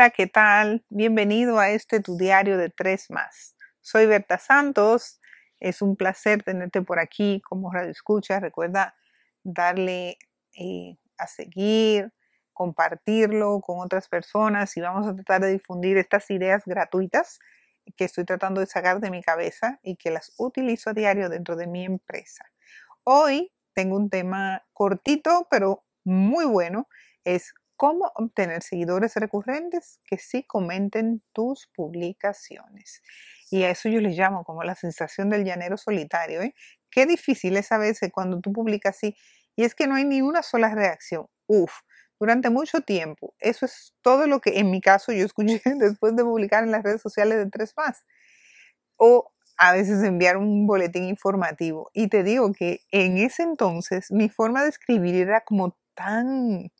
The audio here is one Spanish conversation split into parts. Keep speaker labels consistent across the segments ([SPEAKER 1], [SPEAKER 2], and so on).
[SPEAKER 1] Hola, ¿qué tal? Bienvenido a este tu diario de tres más. Soy Berta Santos. Es un placer tenerte por aquí como radio escucha. Recuerda darle eh, a seguir, compartirlo con otras personas y vamos a tratar de difundir estas ideas gratuitas que estoy tratando de sacar de mi cabeza y que las utilizo a diario dentro de mi empresa. Hoy tengo un tema cortito pero muy bueno. Es cómo obtener seguidores recurrentes que sí comenten tus publicaciones. Y a eso yo le llamo como la sensación del llanero solitario. ¿eh? Qué difícil es a veces cuando tú publicas así y es que no hay ni una sola reacción. Uf, durante mucho tiempo. Eso es todo lo que en mi caso yo escuché después de publicar en las redes sociales de Tres Más. O a veces enviar un boletín informativo. Y te digo que en ese entonces mi forma de escribir era como tan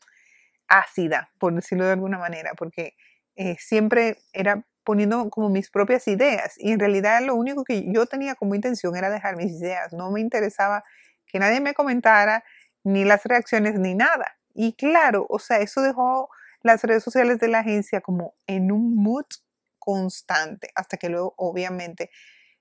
[SPEAKER 1] ácida, por decirlo de alguna manera, porque eh, siempre era poniendo como mis propias ideas y en realidad lo único que yo tenía como intención era dejar mis ideas, no me interesaba que nadie me comentara ni las reacciones ni nada. Y claro, o sea, eso dejó las redes sociales de la agencia como en un mood constante, hasta que luego obviamente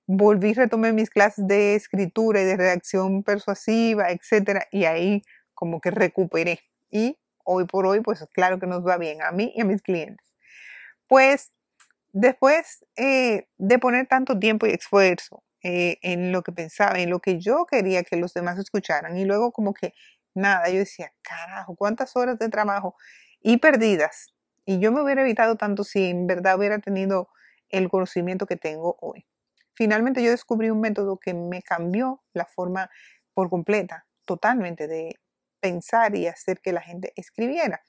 [SPEAKER 1] volví, retomé mis clases de escritura y de redacción persuasiva, etcétera, y ahí como que recuperé. Y hoy por hoy, pues claro que nos va bien a mí y a mis clientes. Pues después eh, de poner tanto tiempo y esfuerzo eh, en lo que pensaba, en lo que yo quería que los demás escucharan, y luego como que nada, yo decía, carajo, cuántas horas de trabajo y perdidas. Y yo me hubiera evitado tanto si en verdad hubiera tenido el conocimiento que tengo hoy. Finalmente yo descubrí un método que me cambió la forma por completa, totalmente, de pensar y hacer que la gente escribiera.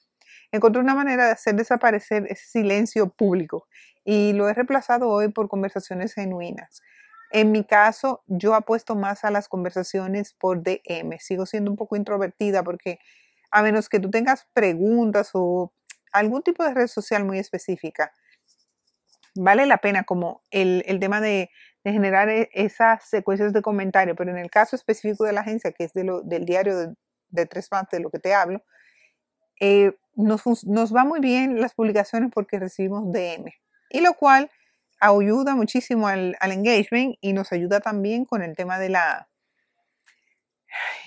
[SPEAKER 1] Encontré una manera de hacer desaparecer ese silencio público y lo he reemplazado hoy por conversaciones genuinas. En mi caso, yo apuesto más a las conversaciones por DM. Sigo siendo un poco introvertida porque a menos que tú tengas preguntas o algún tipo de red social muy específica, vale la pena como el, tema de, generar e, esas secuencias de comentarios, pero en el caso específico de la agencia, que es del diario de tres más de lo que te hablo, eh, nos, nos, va muy bien las publicaciones porque recibimos DM. Y lo cual ayuda muchísimo al, al engagement y nos ayuda también con el tema de la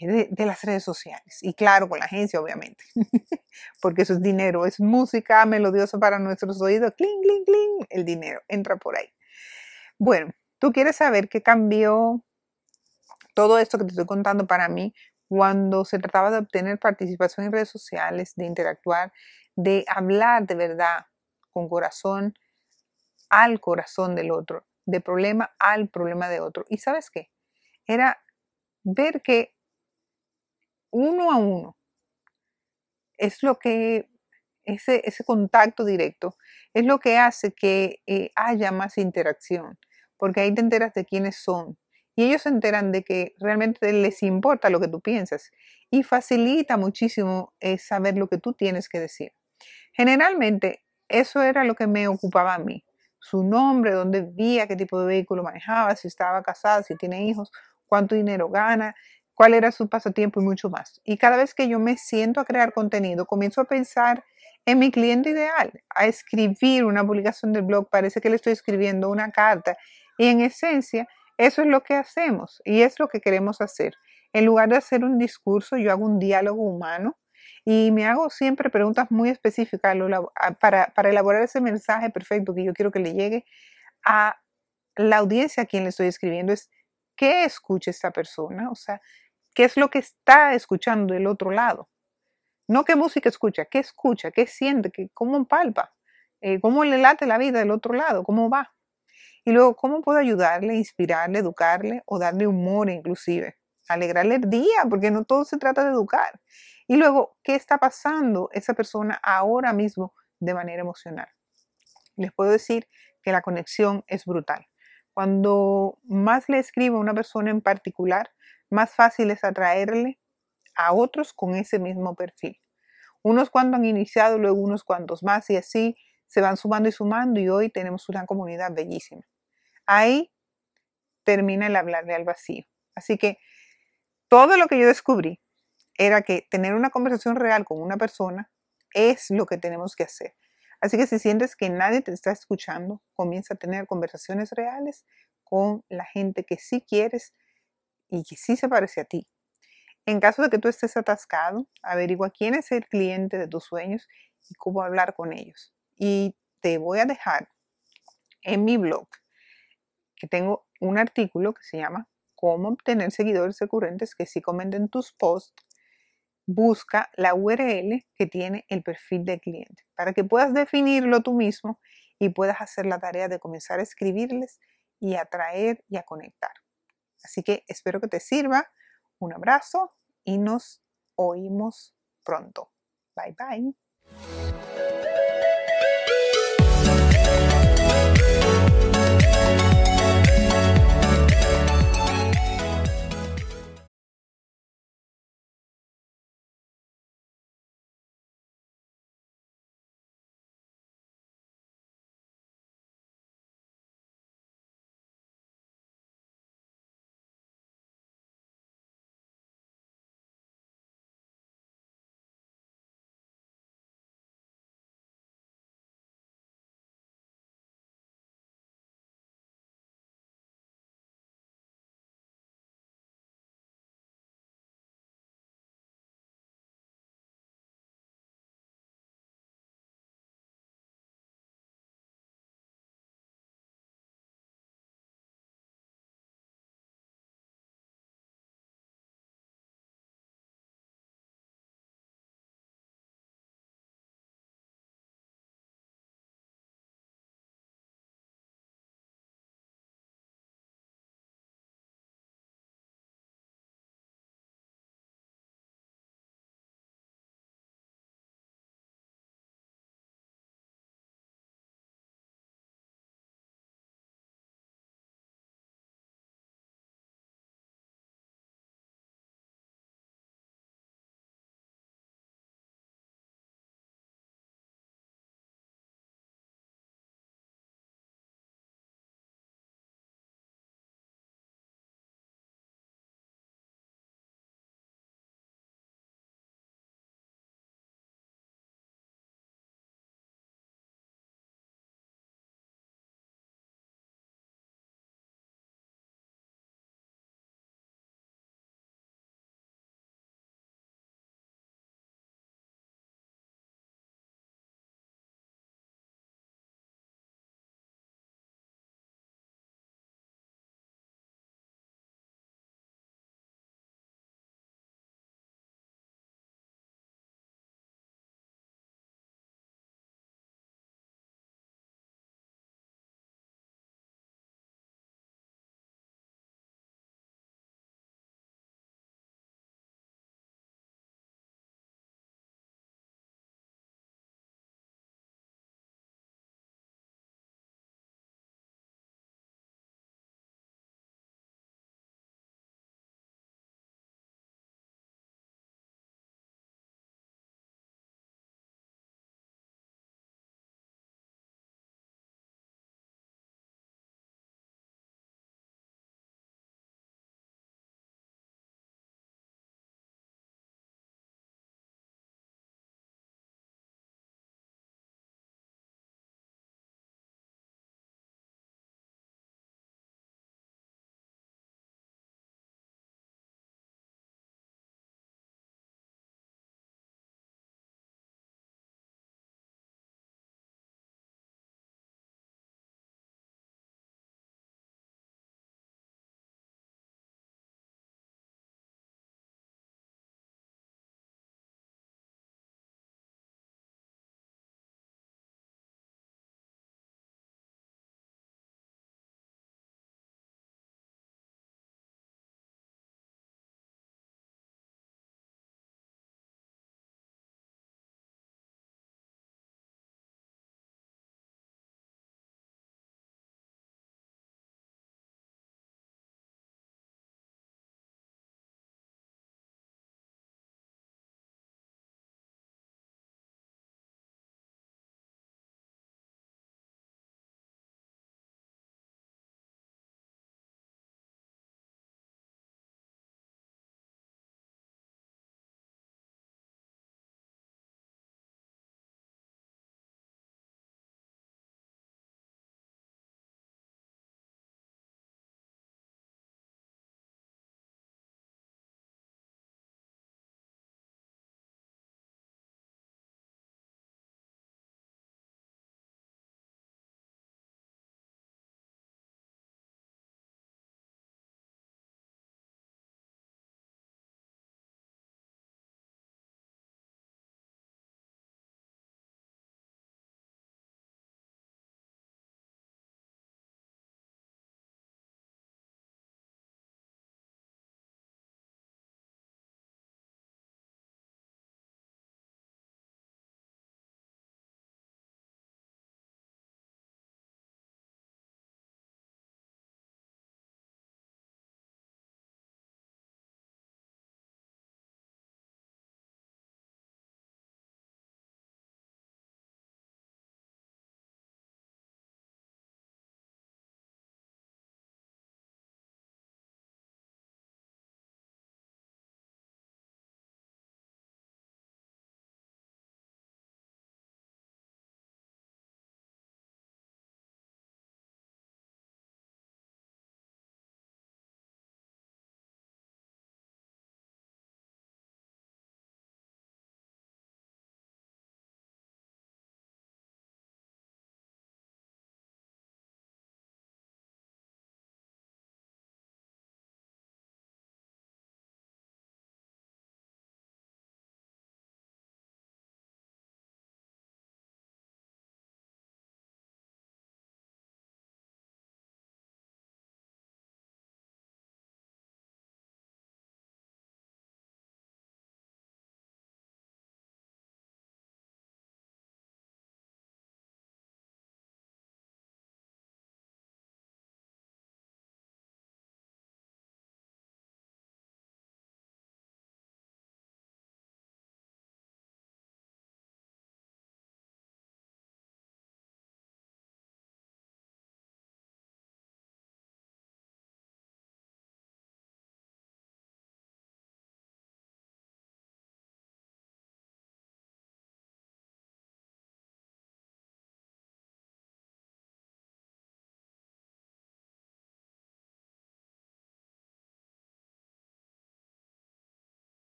[SPEAKER 1] de, de, las redes sociales. Y claro, con la agencia, obviamente. porque eso es dinero, es música melodiosa para nuestros oídos. Cling, cling, cling. El dinero entra por ahí. Bueno, tú quieres saber qué cambió todo esto que te estoy contando para mí cuando se trataba de obtener participación en redes sociales, de interactuar, de hablar de verdad con corazón al corazón del otro, de problema al problema de otro. ¿Y sabes qué? Era ver que uno a uno es lo que, ese, ese contacto directo, es lo que hace que eh, haya más interacción, porque ahí te enteras de quiénes son, y ellos se enteran de que realmente les importa lo que tú piensas y facilita muchísimo eh, saber lo que tú tienes que decir. Generalmente eso era lo que me ocupaba a mí. Su nombre, dónde vivía, qué tipo de vehículo manejaba, si estaba casada, si tiene hijos, cuánto dinero gana, cuál era su pasatiempo y mucho más. Y cada vez que yo me siento a crear contenido, comienzo a pensar en mi cliente ideal, a escribir una publicación del blog, parece que le estoy escribiendo una carta. Y en esencia, eso es lo que hacemos y es lo que queremos hacer. En lugar de hacer un discurso, yo hago un diálogo humano y me hago siempre preguntas muy específicas para, elaborar ese mensaje perfecto que yo quiero que le llegue a la audiencia a quien le estoy escribiendo. Es qué escucha esta persona, o sea, qué es lo que está escuchando del otro lado. No qué música escucha, qué escucha, qué siente, qué, cómo palpa, eh, cómo le late la vida del otro lado, cómo va. Y luego, ¿cómo puedo ayudarle, inspirarle, educarle o darle humor inclusive? Alegrarle el día, porque no todo se trata de educar. Y luego, ¿qué está pasando esa persona ahora mismo de manera emocional? Les puedo decir que la conexión es brutal. Cuando más le escribo a una persona en particular, más fácil es atraerle a otros con ese mismo perfil. Unos cuantos han iniciado, luego unos cuantos más y así se van sumando y sumando y hoy tenemos una comunidad bellísima. Ahí termina el hablarle al vacío. Así que todo lo que yo descubrí era que tener una conversación real con una persona es lo que tenemos que hacer. Así que si sientes que nadie te está escuchando, comienza a tener conversaciones reales con la gente que sí quieres y que sí se parece a ti. En caso de que tú estés atascado, averigua quién es el cliente de tus sueños y cómo hablar con ellos. Y te voy a dejar en mi blog que tengo un artículo que se llama Cómo obtener seguidores recurrentes que sí comenten tus posts. Busca la URL que tiene el perfil del cliente para que puedas definirlo tú mismo y puedas hacer la tarea de comenzar a escribirles y atraer y a conectar. Así que espero que te sirva. Un abrazo y nos oímos pronto. Bye bye.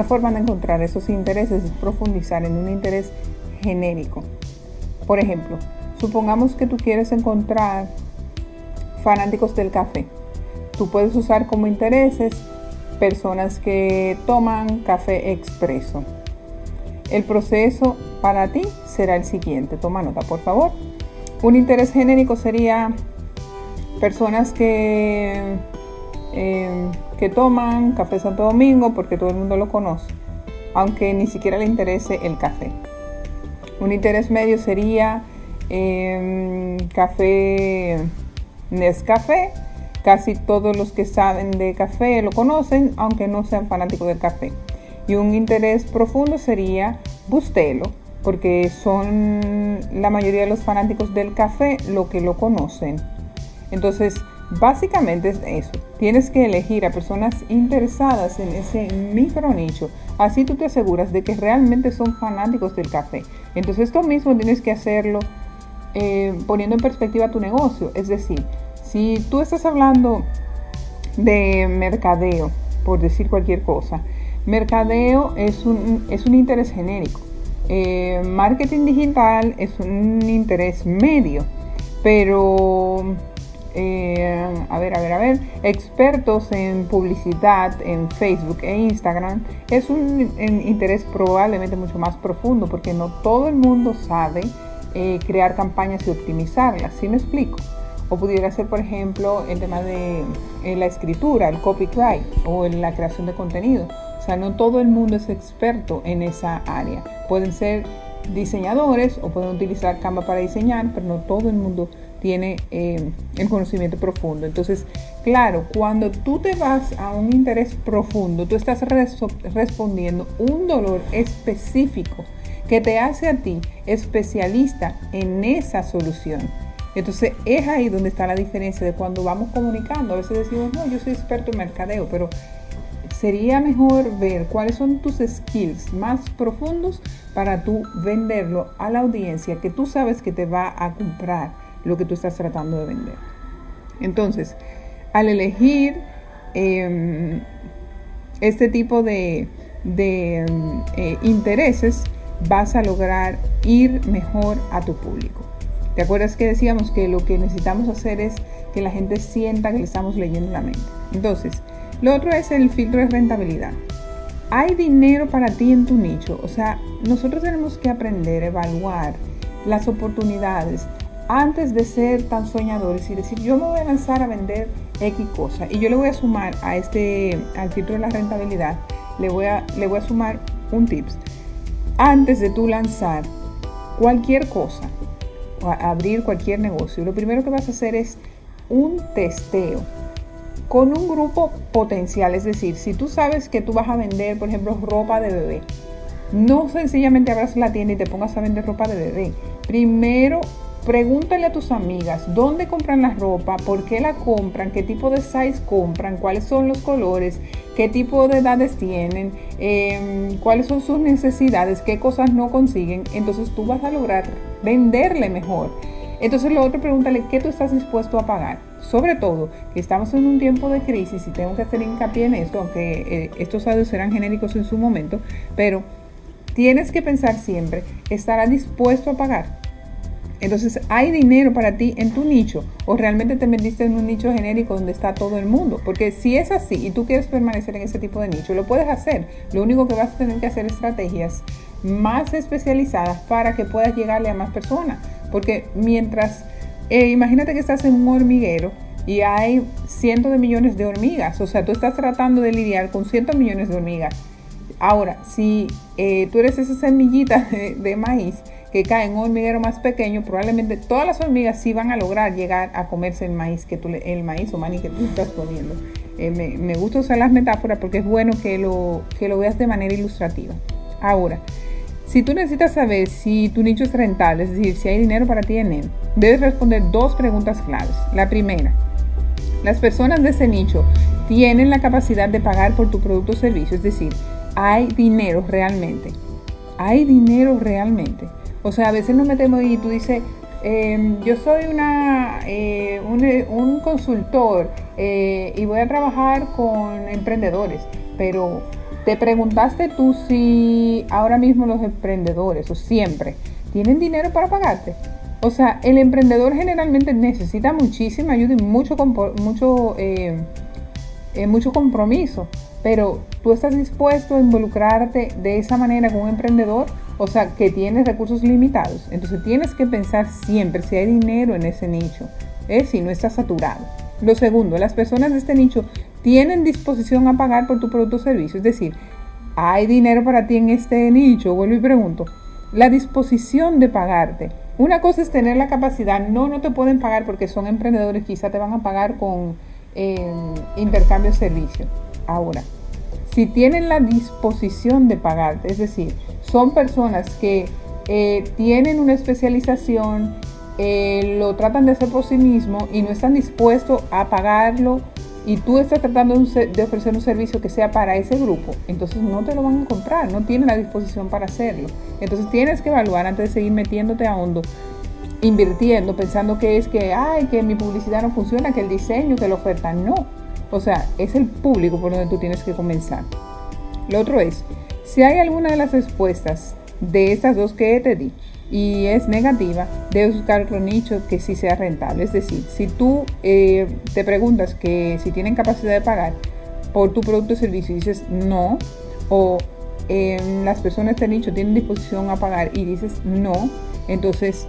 [SPEAKER 1] Una forma de encontrar esos intereses es profundizar en un interés genérico. Por ejemplo, supongamos que tú quieres encontrar fanáticos del café. Tú puedes usar como intereses personas que toman café expreso. El proceso para ti será el siguiente. Toma nota, por favor. Un interés genérico sería personas que, eh, que toman café Santo Domingo porque todo el mundo lo conoce, aunque ni siquiera le interese el café. Un interés medio sería em, café Nescafé. Casi todos los que saben de café lo conocen, aunque no sean fanáticos del café. Y un interés profundo sería Bustelo, porque son la mayoría de los fanáticos del café lo que lo conocen. Entonces, básicamente es eso. Tienes que elegir a personas interesadas en ese micro nicho. Así tú te aseguras de que realmente son fanáticos del café. Entonces, esto mismo tienes que hacerlo eh, poniendo en perspectiva tu negocio. Es decir, si tú estás hablando de mercadeo, por decir cualquier cosa, mercadeo es un, es un interés genérico. Eh, marketing digital es un interés medio, pero eh, a ver, a ver, a ver, expertos en publicidad en Facebook e Instagram es un, interés probablemente mucho más profundo porque no todo el mundo sabe eh, crear campañas y optimizarlas, ¿sí me explico? O pudiera ser, por ejemplo, el tema de la escritura, el copyright o en la creación de contenido. O sea, no todo el mundo es experto en esa área. Pueden ser diseñadores o pueden utilizar Canva para diseñar, pero no todo el mundo tiene eh, el conocimiento profundo. Entonces, claro, cuando tú te vas a un interés profundo, tú estás respondiendo un dolor específico que te hace a ti especialista en esa solución. Entonces es ahí donde está la diferencia de cuando vamos comunicando. A veces decimos, no, yo soy experto en mercadeo, pero sería mejor ver cuáles son tus skills más profundos para tú venderlo a la audiencia que tú sabes que te va a comprar lo que tú estás tratando de vender. Entonces, al elegir em, este tipo de, em, eh, intereses, vas a lograr ir mejor a tu público. ¿Te acuerdas que decíamos que lo que necesitamos hacer es que la gente sienta que le estamos leyendo la mente? Entonces, lo otro es el filtro de rentabilidad. Hay dinero para ti en tu nicho. O sea, nosotros tenemos que aprender a evaluar las oportunidades antes de ser tan soñadores y decir, yo me voy a lanzar a vender X cosa. Y yo le voy a sumar a este, al filtro de la rentabilidad, le voy a, le voy a sumar un tips. Antes de tú lanzar cualquier cosa, o abrir cualquier negocio, lo primero que vas a hacer es un testeo con un grupo potencial. Es decir, si tú sabes que tú vas a vender, por ejemplo, ropa de bebé, no sencillamente abras la tienda y te pongas a vender ropa de bebé. Primero, pregúntale a tus amigas dónde compran la ropa, por qué la compran, qué tipo de size compran, cuáles son los colores, qué tipo de edades tienen, em, cuáles son sus necesidades, qué cosas no consiguen. Entonces tú vas a lograr venderle mejor. Entonces lo otro, pregúntale qué tú estás dispuesto a pagar sobre todo que estamos en un tiempo de crisis y tengo que hacer hincapié en esto, aunque eh, estos audios serán genéricos en su momento, pero tienes que pensar siempre, ¿estará dispuesto a pagar? Entonces, ¿hay dinero para ti en tu nicho o realmente te metiste en un nicho genérico donde está todo el mundo? Porque si es así y tú quieres permanecer en ese tipo de nicho, lo puedes hacer. Lo único que vas a tener que hacer es estrategias más especializadas para que puedas llegarle a más personas. Porque mientras eh, imagínate que estás en un hormiguero y hay cientos de millones de hormigas. O sea, tú estás tratando de lidiar con cientos de millones de hormigas. Ahora, si eh, tú eres esa semillita de, maíz que cae en un hormiguero más pequeño, probablemente todas las hormigas sí van a lograr llegar a comerse el maíz que tú el maíz o maní que tú estás poniendo. Eh, me, me, gusta usar las metáforas porque es bueno que lo, que lo veas de manera ilustrativa. Ahora, si tú necesitas saber si tu nicho es rentable, es decir, si hay dinero para ti en él, debes responder dos preguntas claves. La primera, ¿las personas de ese nicho tienen la capacidad de pagar por tu producto o servicio? Es decir, ¿hay dinero realmente? ¿Hay dinero realmente? O sea, a veces nos metemos y tú dices, em, yo soy una, eh, un, consultor eh, y voy a trabajar con emprendedores, pero te preguntaste tú si ahora mismo los emprendedores o siempre tienen dinero para pagarte. O sea, el emprendedor generalmente necesita muchísima ayuda y mucho, mucho, eh, eh, mucho compromiso. Pero tú estás dispuesto a involucrarte de esa manera con un emprendedor, o sea, que tiene recursos limitados. Entonces tienes que pensar siempre si hay dinero en ese nicho, ¿eh? si no está saturado. Lo segundo, las personas de este nicho tienen disposición a pagar por tu producto o servicio. Es decir, hay dinero para ti en este nicho. Vuelvo y pregunto, la disposición de pagarte. Una cosa es tener la capacidad, no, no te pueden pagar porque son emprendedores, quizá te van a pagar con eh, intercambio de servicio. Ahora, si tienen la disposición de pagarte, es decir, son personas que eh, tienen una especialización, eh, lo tratan de hacer por sí mismo y no están dispuestos a pagarlo y tú estás tratando de ofrecer un servicio que sea para ese grupo, entonces no te lo van a comprar, no tienen la disposición para hacerlo. Entonces tienes que evaluar antes de seguir metiéndote a hondo, invirtiendo, pensando que es que, ay, que mi publicidad no funciona, que el diseño, que la oferta, no. O sea, es el público por donde tú tienes que comenzar. Lo otro es, si hay alguna de las respuestas de estas dos que te di, y es negativa, debes buscar otro nicho que sí sea rentable. Es decir, si tú eh, te preguntas que si tienen capacidad de pagar por tu producto o servicio y dices no, o las personas de este nicho tienen disposición a pagar y dices no, entonces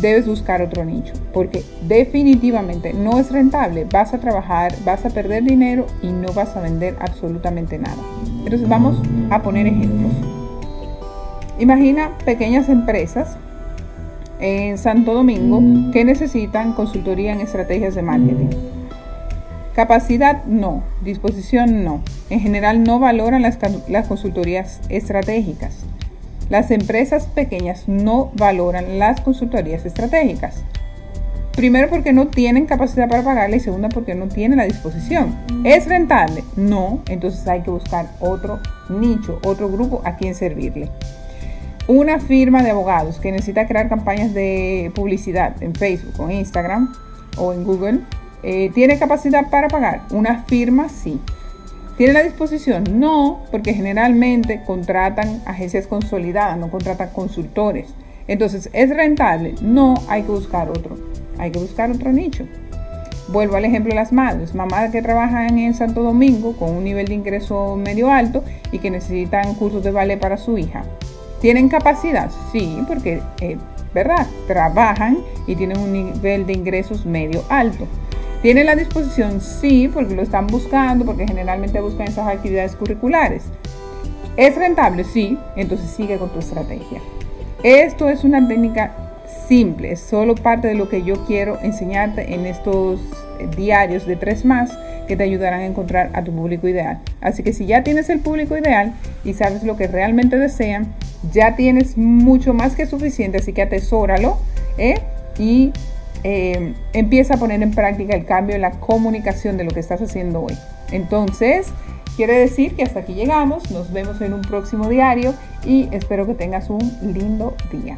[SPEAKER 1] debes buscar otro nicho, porque definitivamente no es rentable, vas a trabajar, vas a perder dinero y no vas a vender absolutamente nada. Entonces vamos a poner ejemplos. Imagina pequeñas empresas en Santo Domingo que necesitan consultoría en estrategias de marketing. Capacidad no, disposición no. En general no valoran las, consultorías estratégicas. Las empresas pequeñas no valoran las consultorías estratégicas. Primero porque no tienen capacidad para pagarle y segundo porque no tienen la disposición. ¿Es rentable? No, entonces hay que buscar otro nicho, otro grupo a quien servirle una firma de abogados que necesita crear campañas de publicidad en Facebook o Instagram o en Google, eh, ¿tiene capacidad para pagar? Una firma sí. ¿Tiene la disposición? No, porque generalmente contratan agencias consolidadas, no contratan consultores. Entonces, ¿es rentable? No, hay que buscar otro. Hay que buscar otro nicho. Vuelvo al ejemplo de las madres, mamás que trabajan en Santo Domingo con un nivel de ingreso medio alto y que necesitan cursos de ballet para su hija. ¿Tienen capacidad? Sí, porque, eh, ¿verdad? Trabajan y tienen un nivel de ingresos medio alto. ¿Tienen la disposición? Sí, porque lo están buscando, porque generalmente buscan esas actividades curriculares. ¿Es rentable? Sí, entonces sigue con tu estrategia. Esto es una técnica simple, es solo parte de lo que yo quiero enseñarte en estos diarios de tres más que te ayudarán a encontrar a tu público ideal. Así que si ya tienes el público ideal y sabes lo que realmente desean, ya tienes mucho más que suficiente, así que atesóralo ¿eh? y eh, empieza a poner en práctica el cambio en la comunicación de lo que estás haciendo hoy. Entonces, quiere decir que hasta aquí llegamos, nos vemos en un próximo diario y espero que tengas un lindo día.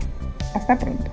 [SPEAKER 1] Hasta pronto.